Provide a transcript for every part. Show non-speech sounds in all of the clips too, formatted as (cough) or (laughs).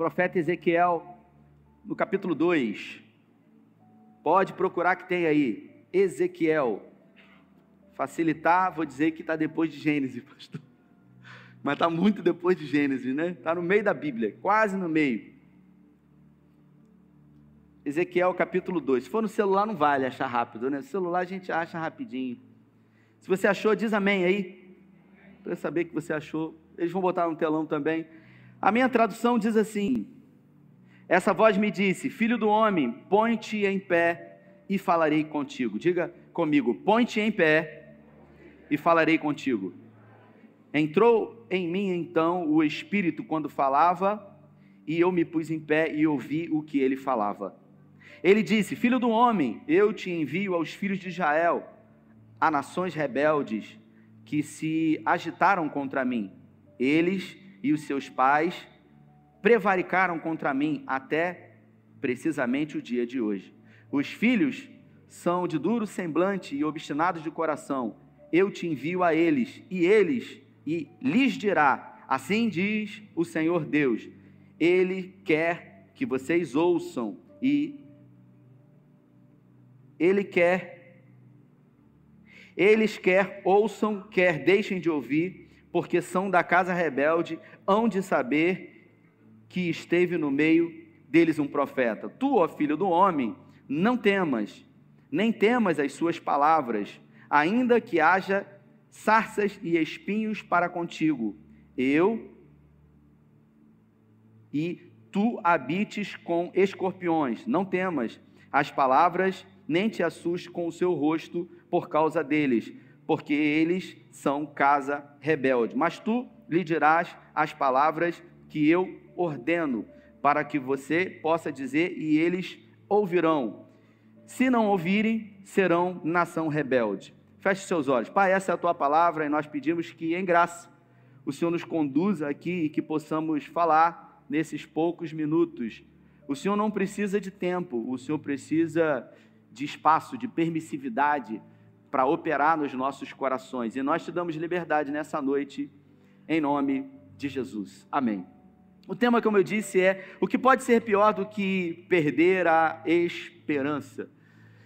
profeta Ezequiel, no capítulo 2. Pode procurar que tem aí. Ezequiel. Facilitar, vou dizer que está depois de Gênesis, (laughs) pastor. Mas está muito depois de Gênesis, né? Está no meio da Bíblia, quase no meio. Ezequiel capítulo 2. Se for no celular, não vale achar rápido, né? No celular a gente acha rapidinho. Se você achou, diz amém aí. Para saber que você achou. Eles vão botar no telão também. A minha tradução diz assim: Essa voz me disse: Filho do homem, põe-te em pé e falarei contigo. Diga comigo: põe-te em pé e falarei contigo. Entrou em mim então o Espírito quando falava, e eu me pus em pé e ouvi o que ele falava. Ele disse: Filho do homem, eu te envio aos filhos de Israel, a nações rebeldes que se agitaram contra mim. Eles e os seus pais prevaricaram contra mim até precisamente o dia de hoje. Os filhos são de duro semblante e obstinados de coração. Eu te envio a eles, e eles e lhes dirá: Assim diz o Senhor Deus. Ele quer que vocês ouçam e ele quer eles quer ouçam, quer deixem de ouvir, porque são da casa rebelde, hão de saber que esteve no meio deles um profeta. Tu, ó filho do homem, não temas, nem temas as suas palavras, ainda que haja sarças e espinhos para contigo. Eu e tu habites com escorpiões. Não temas as palavras, nem te assustes com o seu rosto por causa deles, porque eles são casa rebelde. Mas tu lhe dirás as palavras que eu ordeno, para que você possa dizer e eles ouvirão. Se não ouvirem, serão nação rebelde. Feche seus olhos. Pai, essa é a tua palavra e nós pedimos que, em graça, o Senhor nos conduza aqui e que possamos falar nesses poucos minutos. O Senhor não precisa de tempo, o Senhor precisa de espaço, de permissividade para operar nos nossos corações. E nós te damos liberdade nessa noite, em nome de Jesus. Amém. O tema, como eu disse, é o que pode ser pior do que perder a esperança.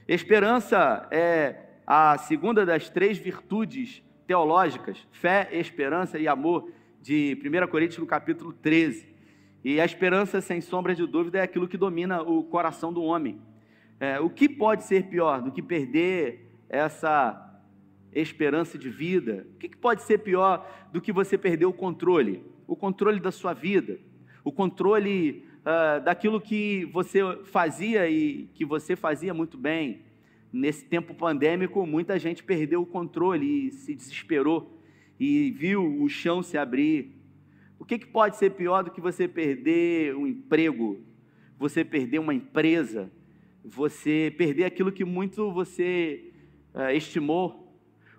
Esperança é a segunda das três virtudes teológicas, fé, esperança e amor, de 1 Coríntios no capítulo 13. E a esperança, sem sombra de dúvida, é aquilo que domina o coração do homem. É, o que pode ser pior do que perder essa esperança de vida? O que pode ser pior do que você perder o controle? O controle da sua vida, o controle uh, daquilo que você fazia e que você fazia muito bem, nesse tempo pandêmico, muita gente perdeu o controle e se desesperou e viu o chão se abrir. O que, que pode ser pior do que você perder um emprego, você perder uma empresa, você perder aquilo que muito você uh, estimou?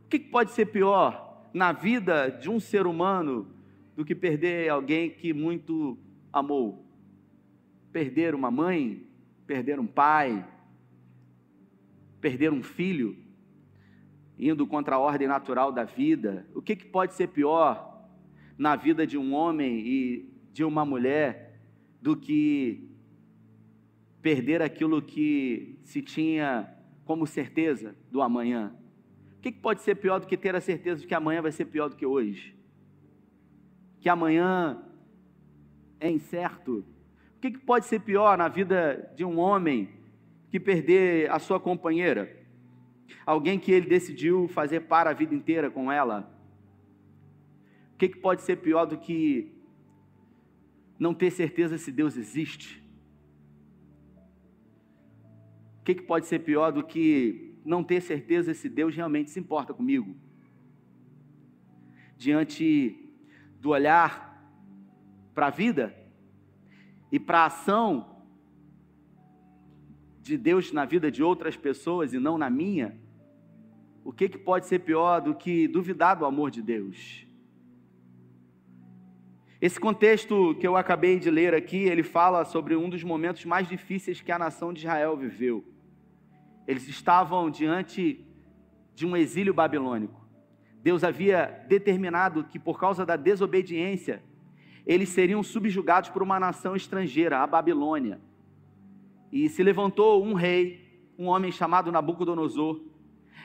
O que, pode ser pior na vida de um ser humano do que perder alguém que muito amou? Perder uma mãe, perder um pai, perder um filho, indo contra a ordem natural da vida, o que pode ser pior na vida de um homem e de uma mulher do que perder aquilo que se tinha como certeza do amanhã? O que, pode ser pior do que ter a certeza de que amanhã vai ser pior do que hoje? Que amanhã é incerto? O que, pode ser pior na vida de um homem que perder a sua companheira, alguém que ele decidiu fazer para a vida inteira com ela. O que pode ser pior do que não ter certeza se Deus existe? O que, que pode ser pior do que não ter certeza se Deus realmente se importa comigo? Diante do olhar para a vida e para a ação de Deus na vida de outras pessoas e não na minha, o que, que pode ser pior do que duvidar do amor de Deus? Esse contexto que eu acabei de ler aqui, ele fala sobre um dos momentos mais difíceis que a nação de Israel viveu. Eles estavam diante de um exílio babilônico. Deus havia determinado que por causa da desobediência, eles seriam subjugados por uma nação estrangeira, a Babilônia. E se levantou um rei, um homem chamado Nabucodonosor.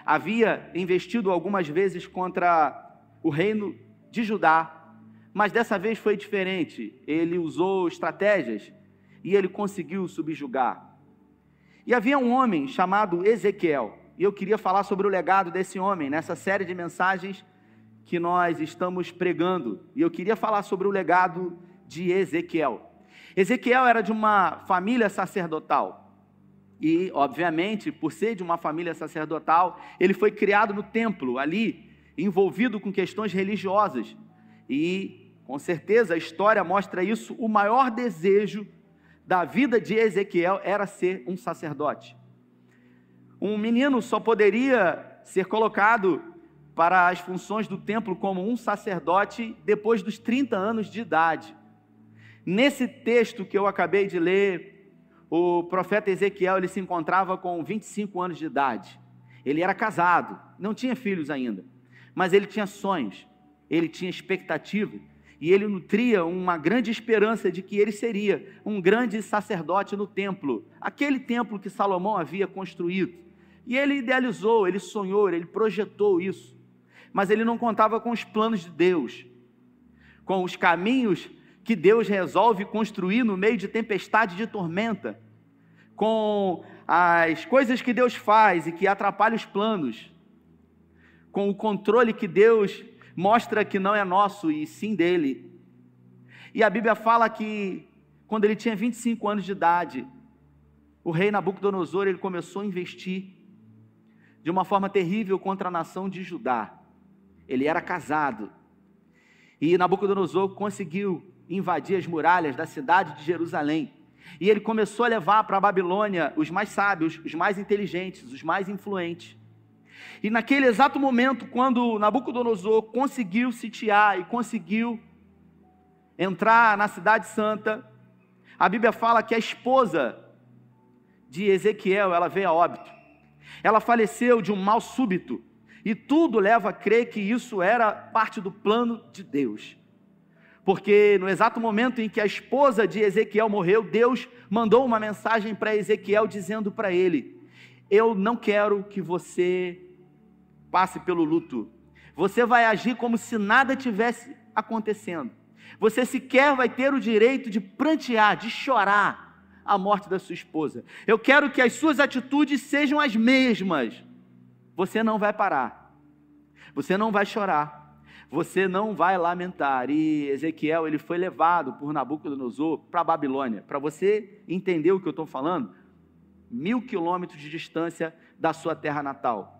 Havia investido algumas vezes contra o reino de Judá, mas dessa vez foi diferente. Ele usou estratégias e ele conseguiu subjugar. E havia um homem chamado Ezequiel, e eu queria falar sobre o legado desse homem nessa série de mensagens que nós estamos pregando. E eu queria falar sobre o legado de Ezequiel. Ezequiel era de uma família sacerdotal. E, obviamente, por ser de uma família sacerdotal, ele foi criado no templo, ali, envolvido com questões religiosas. E, com certeza, a história mostra isso. O maior desejo da vida de Ezequiel era ser um sacerdote. Um menino só poderia ser colocado para as funções do templo como um sacerdote depois dos 30 anos de idade. Nesse texto que eu acabei de ler, o profeta Ezequiel ele se encontrava com 25 anos de idade. Ele era casado, não tinha filhos ainda, mas ele tinha sonhos, ele tinha expectativa e ele nutria uma grande esperança de que ele seria um grande sacerdote no templo, aquele templo que Salomão havia construído. E ele idealizou, ele sonhou, ele projetou isso. Mas ele não contava com os planos de Deus, com os caminhos que Deus resolve construir no meio de tempestade de tormenta, com as coisas que Deus faz e que atrapalham os planos, com o controle que Deus mostra que não é nosso e sim dele. E a Bíblia fala que quando ele tinha 25 anos de idade, o rei Nabucodonosor ele começou a investir de uma forma terrível contra a nação de Judá. Ele era casado. E Nabucodonosor conseguiu invadir as muralhas da cidade de Jerusalém. E ele começou a levar para a Babilônia os mais sábios, os mais inteligentes, os mais influentes. E naquele exato momento, quando Nabucodonosor conseguiu sitiar e conseguiu entrar na cidade santa, a Bíblia fala que a esposa de Ezequiel, ela veio a óbito. Ela faleceu de um mal súbito, e tudo leva a crer que isso era parte do plano de Deus. Porque no exato momento em que a esposa de Ezequiel morreu, Deus mandou uma mensagem para Ezequiel dizendo para ele: Eu não quero que você passe pelo luto. Você vai agir como se nada tivesse acontecendo. Você sequer vai ter o direito de prantear, de chorar a morte da sua esposa. Eu quero que as suas atitudes sejam as mesmas. Você não vai parar. Você não vai chorar. Você não vai lamentar. E Ezequiel, ele foi levado por Nabucodonosor para Babilônia. Para você entender o que eu estou falando, mil quilômetros de distância da sua terra natal.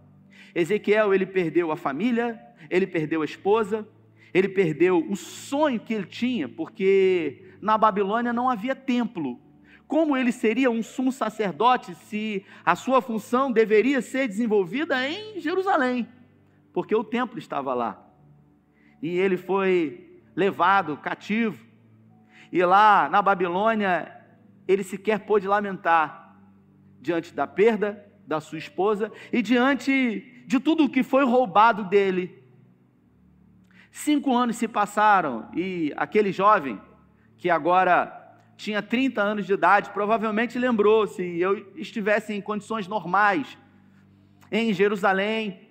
Ezequiel, ele perdeu a família, ele perdeu a esposa, ele perdeu o sonho que ele tinha, porque na Babilônia não havia templo, como ele seria um sumo sacerdote se a sua função deveria ser desenvolvida em Jerusalém, porque o templo estava lá. E ele foi levado cativo, e lá na Babilônia ele sequer pôde lamentar diante da perda da sua esposa e diante de tudo o que foi roubado dele. Cinco anos se passaram e aquele jovem que agora tinha 30 anos de idade, provavelmente lembrou se eu estivesse em condições normais em Jerusalém,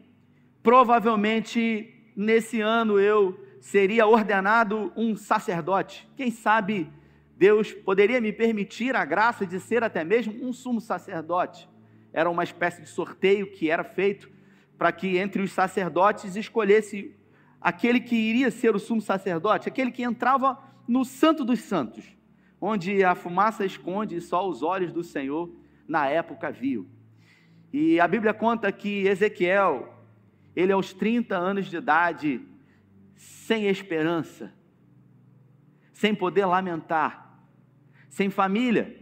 provavelmente nesse ano eu seria ordenado um sacerdote. Quem sabe Deus poderia me permitir a graça de ser até mesmo um sumo sacerdote. Era uma espécie de sorteio que era feito para que entre os sacerdotes escolhesse aquele que iria ser o sumo sacerdote, aquele que entrava no Santo dos Santos onde a fumaça esconde e só os olhos do Senhor na época viu. E a Bíblia conta que Ezequiel, ele aos 30 anos de idade, sem esperança, sem poder lamentar, sem família,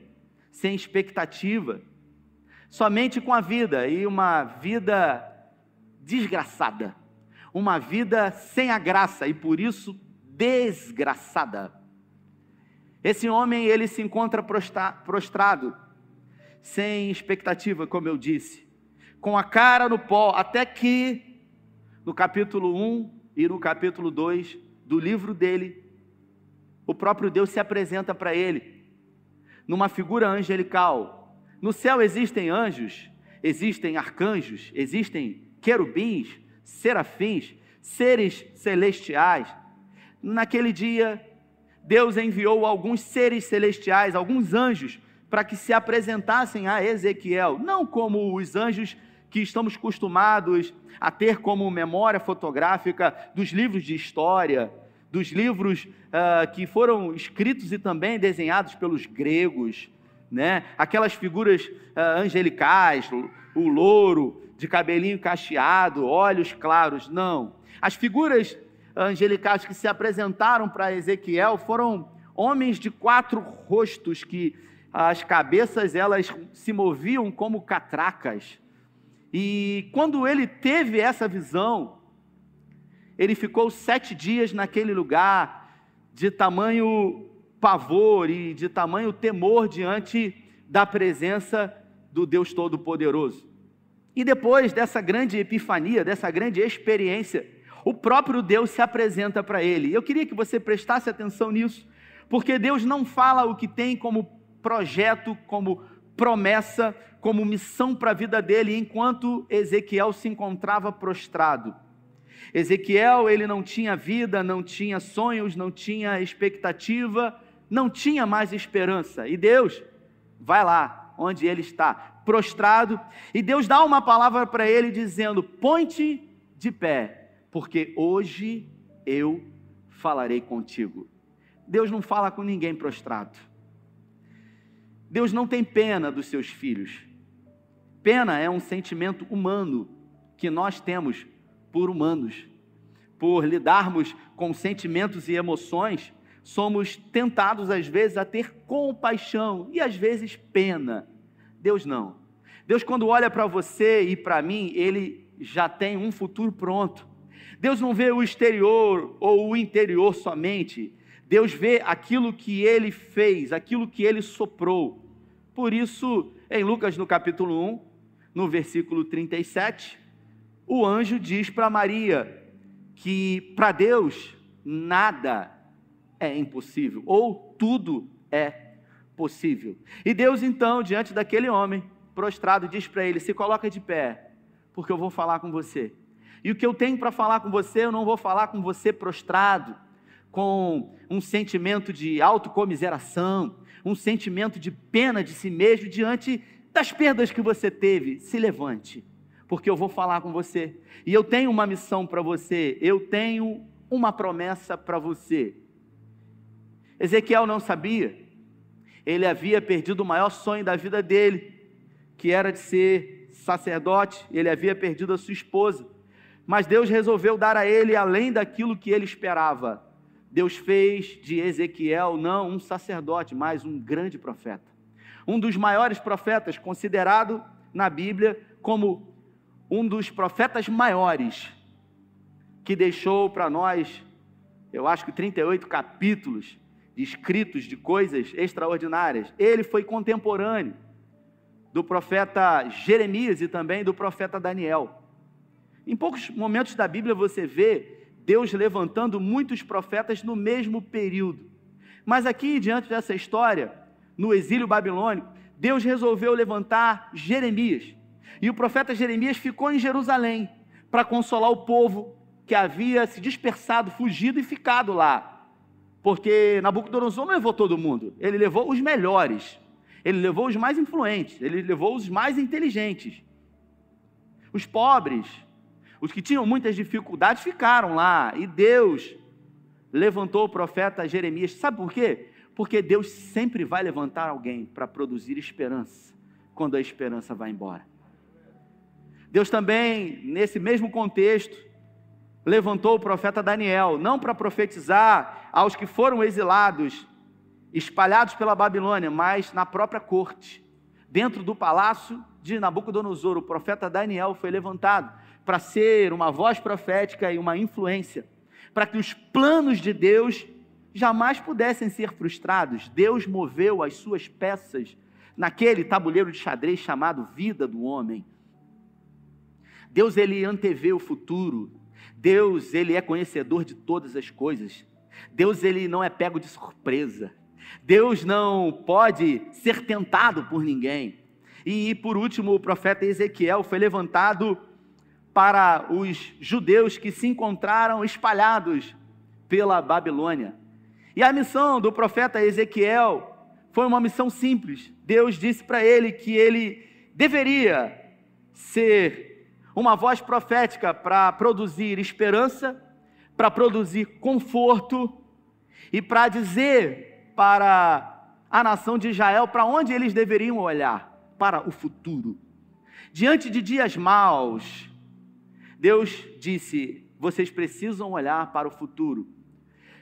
sem expectativa, somente com a vida e uma vida desgraçada, uma vida sem a graça e por isso desgraçada. Esse homem, ele se encontra prostrado, sem expectativa, como eu disse, com a cara no pó, até que no capítulo 1 e no capítulo 2 do livro dele, o próprio Deus se apresenta para ele, numa figura angelical. No céu existem anjos, existem arcanjos, existem querubins, serafins, seres celestiais. Naquele dia, Deus enviou alguns seres celestiais, alguns anjos, para que se apresentassem a Ezequiel, não como os anjos que estamos acostumados a ter como memória fotográfica dos livros de história, dos livros uh, que foram escritos e também desenhados pelos gregos, né? aquelas figuras uh, angelicais, o, louro de cabelinho cacheado, olhos claros, não. As figuras angelicais que se apresentaram para Ezequiel foram homens de quatro rostos que as cabeças elas se moviam como catracas. E quando ele teve essa visão, ele ficou sete dias naquele lugar, de tamanho pavor e de tamanho temor diante da presença do Deus Todo-Poderoso. E depois dessa grande epifania, dessa grande experiência, o próprio Deus se apresenta para ele. Eu queria que você prestasse atenção nisso, porque Deus não fala o que tem como projeto, como promessa, como missão para a vida dele, enquanto Ezequiel se encontrava prostrado. Ezequiel, ele não tinha vida, não tinha sonhos, não tinha expectativa, não tinha mais esperança. E Deus vai lá onde ele está, prostrado, e Deus dá uma palavra para ele dizendo: "Ponte de pé, porque hoje eu falarei contigo". Deus não fala com ninguém prostrado. Deus não tem pena dos seus filhos. Pena é um sentimento humano que nós temos por humanos. Por lidarmos com sentimentos e emoções, somos tentados às vezes a ter compaixão e às vezes pena. Deus não. Deus, quando olha para você e para mim, ele já tem um futuro pronto. Deus não vê o exterior ou o interior somente. Deus vê aquilo que ele fez, aquilo que ele soprou. Por isso, em Lucas no capítulo 1, no versículo 37, o anjo diz para Maria que para Deus nada é impossível, ou tudo é possível. E Deus, então, diante daquele homem prostrado, diz para ele: Se coloca de pé, porque eu vou falar com você. E o que eu tenho para falar com você, eu não vou falar com você prostrado, com um sentimento de autocomiseração, um sentimento de pena de si mesmo diante das perdas que você teve. Se levante, porque eu vou falar com você. E eu tenho uma missão para você, eu tenho uma promessa para você. Ezequiel não sabia, ele havia perdido o maior sonho da vida dele, que era de ser sacerdote, ele havia perdido a sua esposa. Mas Deus resolveu dar a ele além daquilo que ele esperava. Deus fez de Ezequiel não um sacerdote, mas um grande profeta. Um dos maiores profetas, considerado na Bíblia como um dos profetas maiores, que deixou para nós, eu acho que 38 capítulos escritos de coisas extraordinárias. Ele foi contemporâneo do profeta Jeremias e também do profeta Daniel. Em poucos momentos da Bíblia você vê Deus levantando muitos profetas no mesmo período. Mas aqui, diante dessa história, no exílio babilônico, Deus resolveu levantar Jeremias. E o profeta Jeremias ficou em Jerusalém para consolar o povo que havia se dispersado, fugido e ficado lá. Porque Nabucodonosor não levou todo mundo, ele levou os melhores, ele levou os mais influentes, ele levou os mais inteligentes. Os pobres, os que tinham muitas dificuldades ficaram lá e Deus levantou o profeta Jeremias. Sabe por quê? Porque Deus sempre vai levantar alguém para produzir esperança quando a esperança vai embora. Deus também, nesse mesmo contexto, levantou o profeta Daniel, não para profetizar aos que foram exilados, espalhados pela Babilônia, mas na própria corte, dentro do palácio de Nabucodonosor, o profeta Daniel foi levantado para ser uma voz profética e uma influência, para que os planos de Deus jamais pudessem ser frustrados. Deus moveu as suas peças naquele tabuleiro de xadrez chamado vida do homem. Deus ele antevê o futuro. Deus ele é conhecedor de todas as coisas. Deus ele não é pego de surpresa. Deus não pode ser tentado por ninguém. E por último, o profeta Ezequiel foi levantado para os judeus que se encontraram espalhados pela Babilônia. E a missão do profeta Ezequiel foi uma missão simples. Deus disse para ele que ele deveria ser uma voz profética para produzir esperança, para produzir conforto e para dizer para a nação de Israel para onde eles deveriam olhar para o futuro. Diante de dias maus, Deus disse: vocês precisam olhar para o futuro.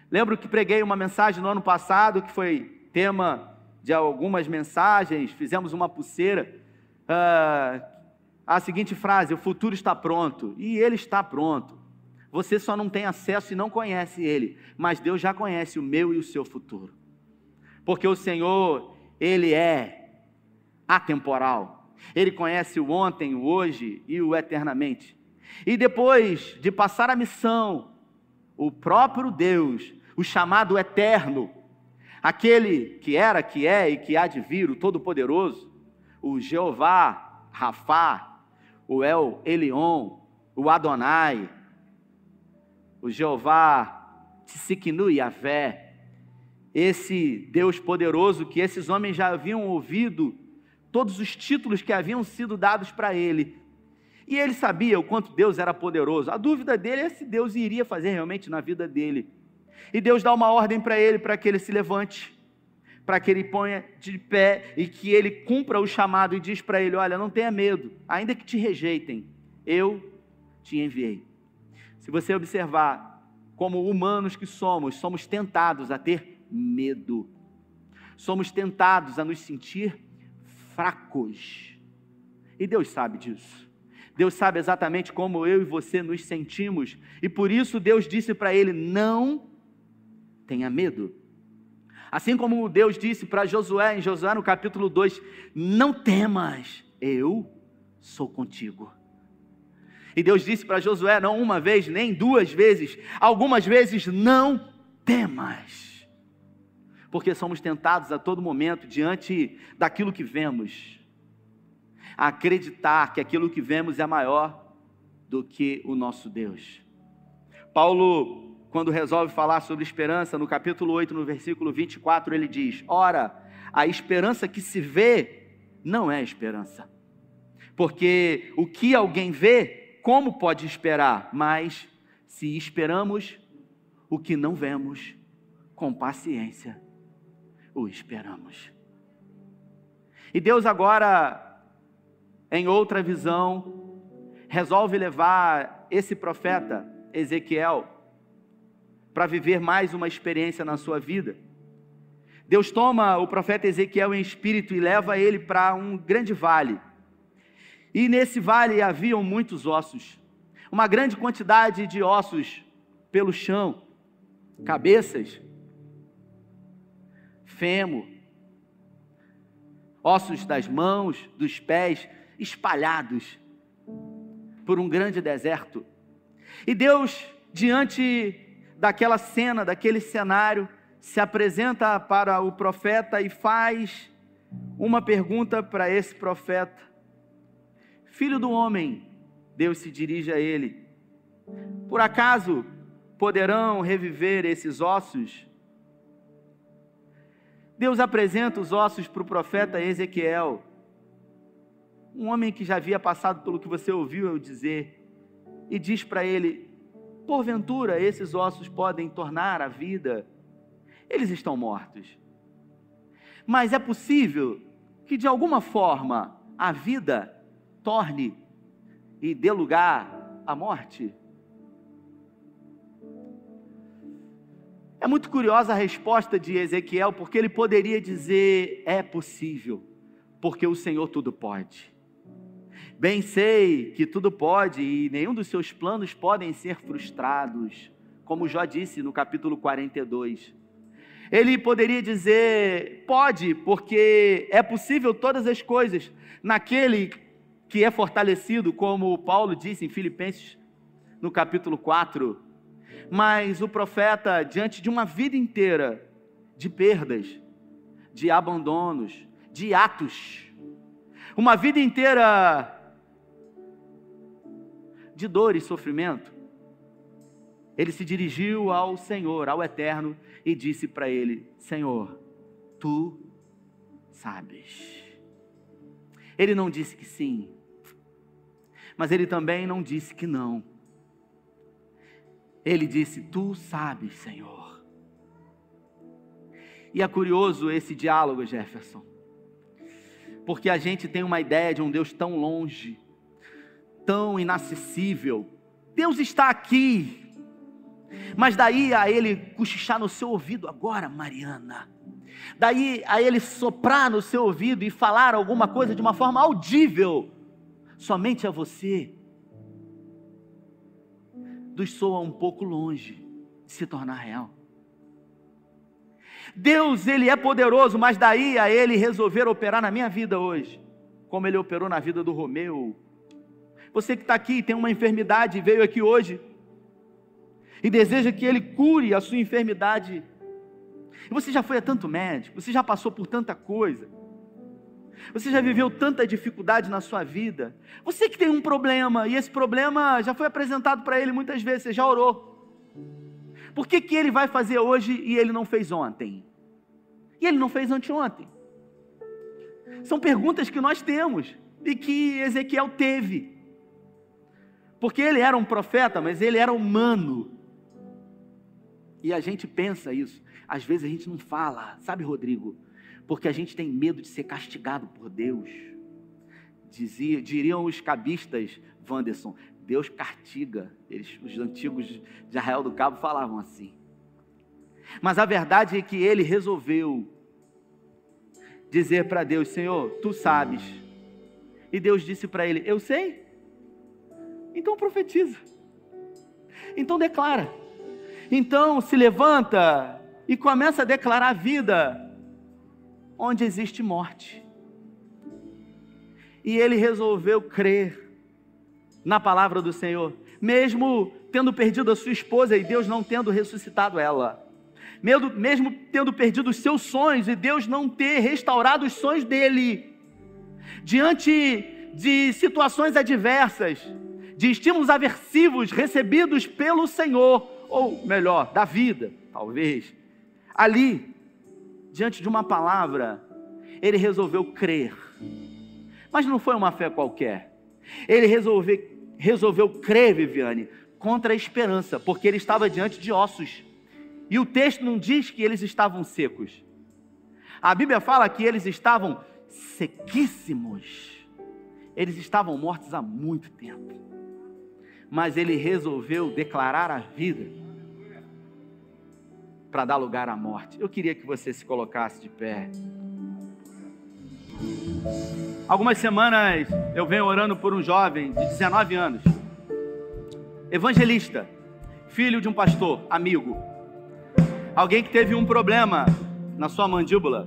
Lembro que preguei uma mensagem no ano passado que foi tema de algumas mensagens, fizemos uma pulseira. Uh, a seguinte frase: O futuro está pronto. E ele está pronto. Você só não tem acesso e não conhece ele, mas Deus já conhece o meu e o seu futuro. Porque o Senhor, ele é atemporal. Ele conhece o ontem, o hoje e o eternamente. E depois de passar a missão, o próprio Deus, o chamado eterno, aquele que era, que é e que há de vir, o Todo-Poderoso, o Jeová, Rafá, o El Elion, o Adonai, o Jeová Tsikinu Yavé, esse Deus poderoso que esses homens já haviam ouvido, todos os títulos que haviam sido dados para ele. E ele sabia o quanto Deus era poderoso. A dúvida dele é se Deus iria fazer realmente na vida dele. E Deus dá uma ordem para ele, para que ele se levante, para que ele ponha de pé e que ele cumpra o chamado e diz para ele: Olha, não tenha medo, ainda que te rejeitem, eu te enviei. Se você observar, como humanos que somos, somos tentados a ter medo, somos tentados a nos sentir fracos, e Deus sabe disso. Deus sabe exatamente como eu e você nos sentimos, e por isso Deus disse para ele: Não tenha medo. Assim como Deus disse para Josué, em Josué no capítulo 2: Não temas, eu sou contigo. E Deus disse para Josué, não uma vez, nem duas vezes, algumas vezes, não temas. Porque somos tentados a todo momento, diante daquilo que vemos, a acreditar que aquilo que vemos é maior do que o nosso Deus. Paulo quando resolve falar sobre esperança, no capítulo 8, no versículo 24, ele diz: Ora, a esperança que se vê não é esperança. Porque o que alguém vê, como pode esperar? Mas se esperamos o que não vemos, com paciência o esperamos. E Deus agora, em outra visão, resolve levar esse profeta, Ezequiel, para viver mais uma experiência na sua vida. Deus toma o profeta Ezequiel em espírito e leva ele para um grande vale. E nesse vale haviam muitos ossos, uma grande quantidade de ossos pelo chão, cabeças, fêmur, ossos das mãos, dos pés, espalhados por um grande deserto. E Deus, diante daquela cena, daquele cenário, se apresenta para o profeta e faz uma pergunta para esse profeta: Filho do homem, Deus se dirige a ele, por acaso poderão reviver esses ossos? Deus apresenta os ossos para o profeta Ezequiel, um homem que já havia passado pelo que você ouviu eu dizer, e diz para ele: Porventura, esses ossos podem tornar a vida, eles estão mortos. Mas é possível que de alguma forma a vida torne e dê lugar à morte? É muito curiosa a resposta de Ezequiel, porque ele poderia dizer: é possível, porque o Senhor tudo pode. Bem sei que tudo pode e nenhum dos seus planos podem ser frustrados, como Jó disse no capítulo 42. Ele poderia dizer: pode, porque é possível todas as coisas naquele que é fortalecido, como Paulo disse em Filipenses no capítulo 4. Mas o profeta, diante de uma vida inteira de perdas, de abandonos, de atos, uma vida inteira de dor e sofrimento, ele se dirigiu ao Senhor, ao Eterno, e disse para ele: Senhor, tu sabes. Ele não disse que sim, mas ele também não disse que não. Ele disse: Tu sabes, Senhor. E é curioso esse diálogo, Jefferson, porque a gente tem uma ideia de um Deus tão longe, tão inacessível. Deus está aqui, mas daí a ele cochichar no seu ouvido agora, Mariana. Daí a ele soprar no seu ouvido e falar alguma coisa de uma forma audível, somente a você, dos soa um pouco longe de se tornar real. Deus, ele é poderoso, mas daí a ele resolver operar na minha vida hoje, como ele operou na vida do Romeu. Você que está aqui tem uma enfermidade e veio aqui hoje e deseja que ele cure a sua enfermidade. E você já foi a tanto médico, você já passou por tanta coisa. Você já viveu tanta dificuldade na sua vida. Você que tem um problema e esse problema já foi apresentado para ele muitas vezes, você já orou. Por que, que ele vai fazer hoje e ele não fez ontem? E ele não fez anteontem? São perguntas que nós temos e que Ezequiel teve. Porque ele era um profeta, mas ele era humano. E a gente pensa isso. Às vezes a gente não fala, sabe, Rodrigo? porque a gente tem medo de ser castigado por Deus. Dizia, diriam os cabistas, Wanderson, Deus castiga. Eles, os antigos de Arraial do Cabo falavam assim. Mas a verdade é que ele resolveu dizer para Deus: Senhor, tu sabes. E Deus disse para ele: Eu sei. Então profetiza. Então declara. Então se levanta e começa a declarar vida onde existe morte. E ele resolveu crer na palavra do Senhor, mesmo tendo perdido a sua esposa e Deus não tendo ressuscitado ela. Mesmo tendo perdido os seus sonhos e Deus não ter restaurado os sonhos dele. Diante de situações adversas, de estímulos aversivos recebidos pelo Senhor, ou melhor, da vida, talvez. Ali, diante de uma palavra, ele resolveu crer. Mas não foi uma fé qualquer. Ele resolveu, resolveu crer, Viviane, contra a esperança, porque ele estava diante de ossos. E o texto não diz que eles estavam secos. A Bíblia fala que eles estavam sequíssimos. Eles estavam mortos há muito tempo. Mas ele resolveu declarar a vida para dar lugar à morte. Eu queria que você se colocasse de pé. Algumas semanas eu venho orando por um jovem de 19 anos, evangelista, filho de um pastor, amigo, alguém que teve um problema na sua mandíbula,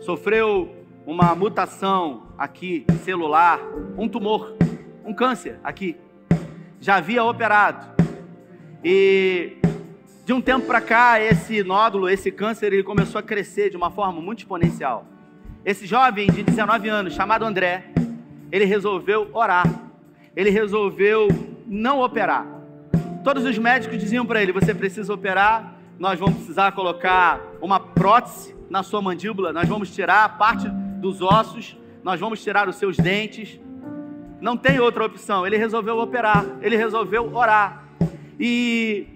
sofreu uma mutação aqui celular, um tumor, um câncer aqui, já havia operado. E de um tempo para cá, esse nódulo, esse câncer, ele começou a crescer de uma forma muito exponencial. Esse jovem de 19 anos, chamado André, ele resolveu orar. Ele resolveu não operar. Todos os médicos diziam para ele: você precisa operar, nós vamos precisar colocar uma prótese na sua mandíbula, nós vamos tirar parte dos ossos, nós vamos tirar os seus dentes. Não tem outra opção. Ele resolveu operar, ele resolveu orar. E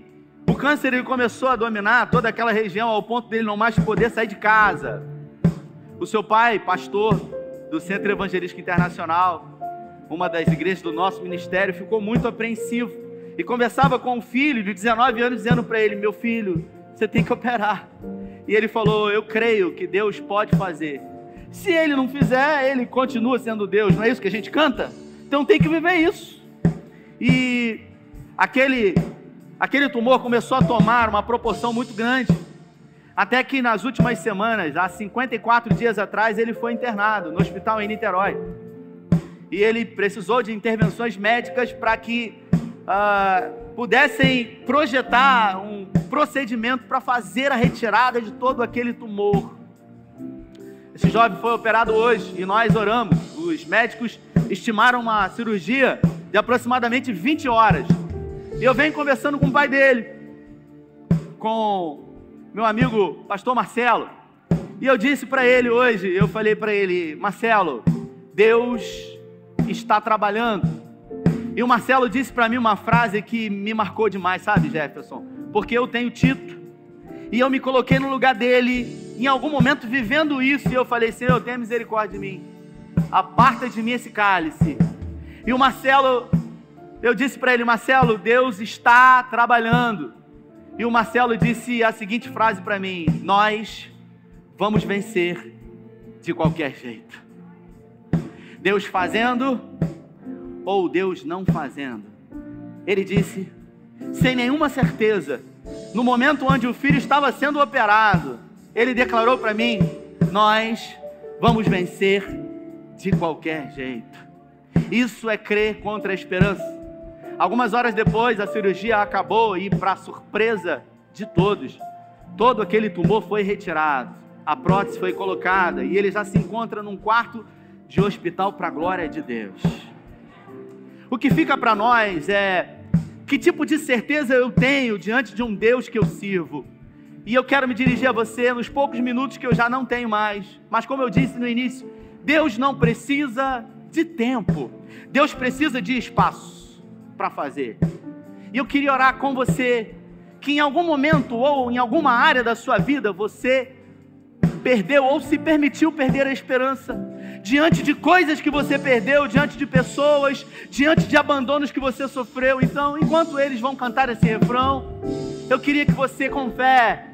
câncer ele começou a dominar toda aquela região ao ponto dele não mais poder sair de casa. O seu pai, pastor do Centro Evangelístico Internacional, uma das igrejas do nosso ministério, ficou muito apreensivo e conversava com o filho de 19 anos, dizendo para ele: Meu filho, você tem que operar. E ele falou: Eu creio que Deus pode fazer. Se ele não fizer, ele continua sendo Deus, não é isso que a gente canta? Então tem que viver isso. E aquele aquele tumor começou a tomar uma proporção muito grande. Até que nas últimas semanas, há 54 dias atrás, ele foi internado no hospital em Niterói. E ele precisou de intervenções médicas para que, uh, pudessem projetar um procedimento para fazer a retirada de todo aquele tumor. Esse jovem foi operado hoje e nós oramos. Os médicos estimaram uma cirurgia de aproximadamente 20 horas. E eu venho conversando com o pai dele, com meu amigo pastor Marcelo. E eu disse para ele hoje, eu falei para ele, Marcelo, Deus está trabalhando. E o Marcelo disse para mim uma frase que me marcou demais, sabe, Jefferson? Porque eu tenho Tito. E eu me coloquei no lugar dele, em algum momento vivendo isso, e eu falei: Senhor, tenha misericórdia de mim. Aparta de mim esse cálice. E o Marcelo, eu disse para ele: Marcelo, Deus está trabalhando. E o Marcelo disse a seguinte frase para mim: Nós vamos vencer de qualquer jeito. Deus fazendo ou Deus não fazendo. Ele disse, sem nenhuma certeza, no momento onde o filho estava sendo operado, ele declarou para mim: Nós vamos vencer de qualquer jeito. Isso é crer contra a esperança. Algumas horas depois, a cirurgia acabou e, para surpresa de todos, todo aquele tumor foi retirado, a prótese foi colocada e ele já se encontra num quarto de hospital para a glória de Deus. O que fica para nós é que tipo de certeza eu tenho diante de um Deus que eu sirvo. E eu quero me dirigir a você nos poucos minutos que eu já não tenho mais. Mas como eu disse no início, Deus não precisa de tempo. Deus precisa de espaço para fazer. E eu queria orar com você que em algum momento ou em alguma área da sua vida você perdeu ou se permitiu perder a esperança diante de coisas que você perdeu, diante de pessoas, diante de abandonos que você sofreu. Então, enquanto eles vão cantar esse refrão, eu queria que você, com fé,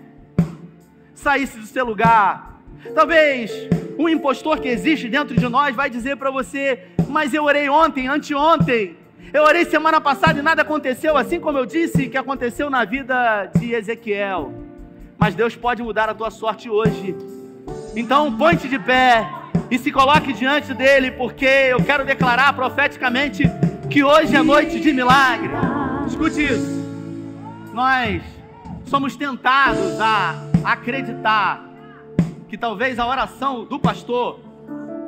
saísse do seu lugar. Talvez um impostor que existe dentro de nós vai dizer para você: Mas eu orei ontem, anteontem, eu orei semana passada e nada aconteceu, assim como eu disse que aconteceu na vida de Ezequiel. Mas Deus pode mudar a tua sorte hoje. Então, ponte de pé e se coloque diante dele, porque eu quero declarar profeticamente que hoje é noite de milagre. Escute isso. Nós somos tentados a acreditar que talvez a oração do pastor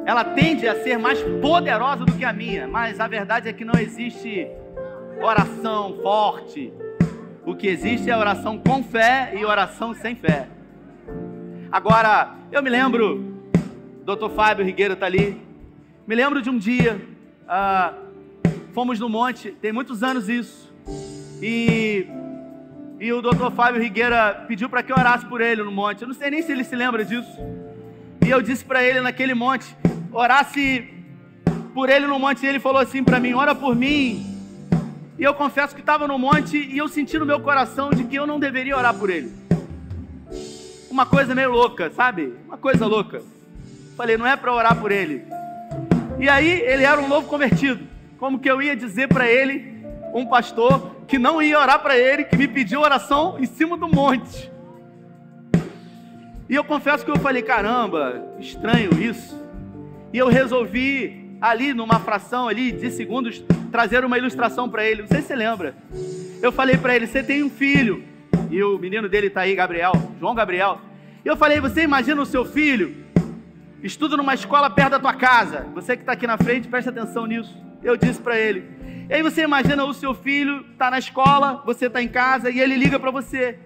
ela tende a ser mais poderosa do que a minha, mas a verdade é que não existe oração forte. O que existe é oração com fé e oração sem fé. Agora, eu me lembro Doutor Fábio Rigueira está ali. Me lembro de um dia, ah, fomos no monte, tem muitos anos isso, e, e o doutor Fábio Rigueira pediu para que eu orasse por ele no monte. Eu não sei nem se ele se lembra disso. E eu disse para ele naquele monte, orasse por ele no monte, e ele falou assim para mim: ora por mim. E eu confesso que estava no monte e eu senti no meu coração de que eu não deveria orar por ele. Uma coisa meio louca, sabe? Uma coisa louca. Falei, não é para orar por ele. E aí ele era um novo convertido. Como que eu ia dizer para ele, um pastor, que não ia orar para ele, que me pediu oração em cima do monte. E eu confesso que eu falei, caramba, estranho isso. E eu resolvi ali numa fração ali de segundos trazer uma ilustração para ele. Não sei se você lembra. Eu falei para ele, você tem um filho. E o menino dele está aí, Gabriel, João Gabriel. E eu falei, você imagina o seu filho estuda numa escola perto da tua casa. Você que está aqui na frente, preste atenção nisso. Eu disse para ele. E aí você imagina o seu filho está na escola, você está em casa e ele liga para você.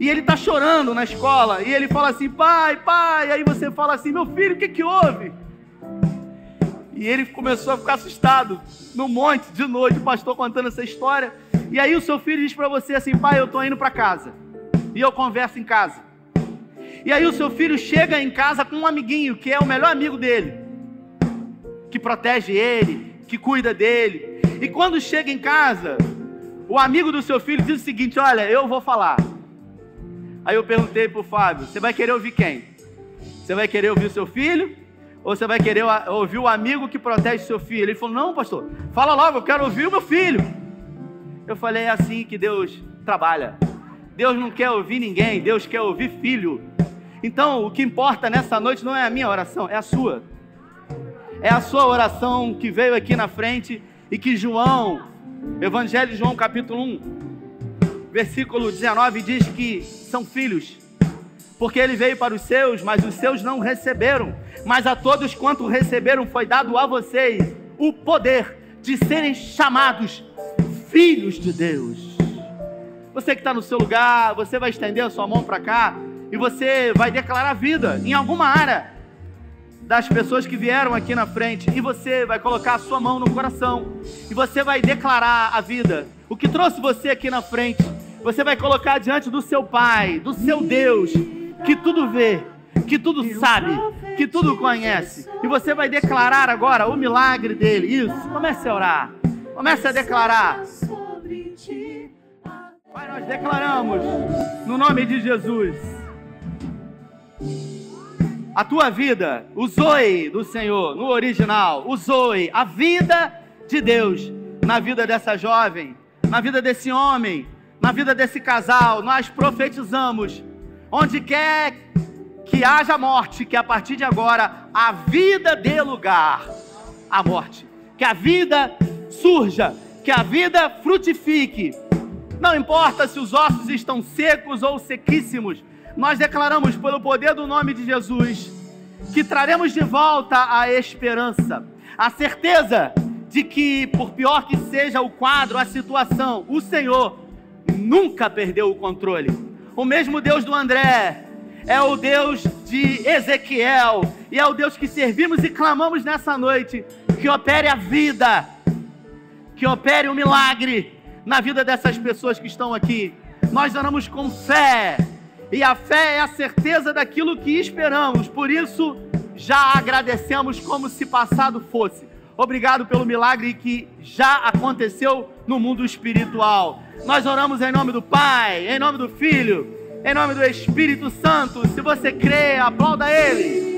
E ele está chorando na escola e ele fala assim, pai, pai. E aí você fala assim, meu filho, o que que houve? E ele começou a ficar assustado no monte de noite, o pastor contando essa história. E aí o seu filho diz para você assim, pai, eu estou indo para casa. E eu converso em casa. E aí o seu filho chega em casa com um amiguinho, que é o melhor amigo dele, que protege ele, que cuida dele. E quando chega em casa, o amigo do seu filho diz o seguinte: Olha, eu vou falar. Aí eu perguntei para o Fábio: Você vai querer ouvir quem? Você vai querer ouvir o seu filho? Ou você vai querer ouvir o amigo que protege seu filho? Ele falou: Não, pastor, fala logo, eu quero ouvir o meu filho. Eu falei: É assim que Deus trabalha. Deus não quer ouvir ninguém, Deus quer ouvir filho. Então, o que importa nessa noite não é a minha oração, é a sua. É a sua oração que veio aqui na frente e que João, Evangelho de João, capítulo 1, versículo 19 diz que são filhos, porque ele veio para os seus, mas os seus não receberam. Mas a todos quanto receberam foi dado a vocês o poder de serem chamados filhos de Deus. Você que está no seu lugar, você vai estender a sua mão para cá e você vai declarar vida em alguma área das pessoas que vieram aqui na frente e você vai colocar a sua mão no coração e você vai declarar a vida. O que trouxe você aqui na frente, você vai colocar diante do seu Pai, do seu Deus, que tudo vê, que tudo sabe, que tudo conhece. E você vai declarar agora o milagre dele. Isso, comece a orar. Comece a declarar. Pai, nós declaramos no nome de Jesus a tua vida, o Zoe do Senhor, no original, o Zoe, a vida de Deus na vida dessa jovem, na vida desse homem, na vida desse casal. Nós profetizamos, onde quer que haja morte, que a partir de agora a vida dê lugar à morte, que a vida surja, que a vida frutifique. Não importa se os ossos estão secos ou sequíssimos, nós declaramos pelo poder do nome de Jesus que traremos de volta a esperança, a certeza de que, por pior que seja o quadro, a situação, o Senhor nunca perdeu o controle. O mesmo Deus do André é o Deus de Ezequiel e é o Deus que servimos e clamamos nessa noite que opere a vida, que opere o milagre na vida dessas pessoas que estão aqui. Nós oramos com fé e a fé é a certeza daquilo que esperamos. Por isso, já agradecemos como se passado fosse. Obrigado pelo milagre que já aconteceu no mundo espiritual. Nós oramos em nome do Pai, em nome do Filho, em nome do Espírito Santo. Se você crê, aplauda Ele.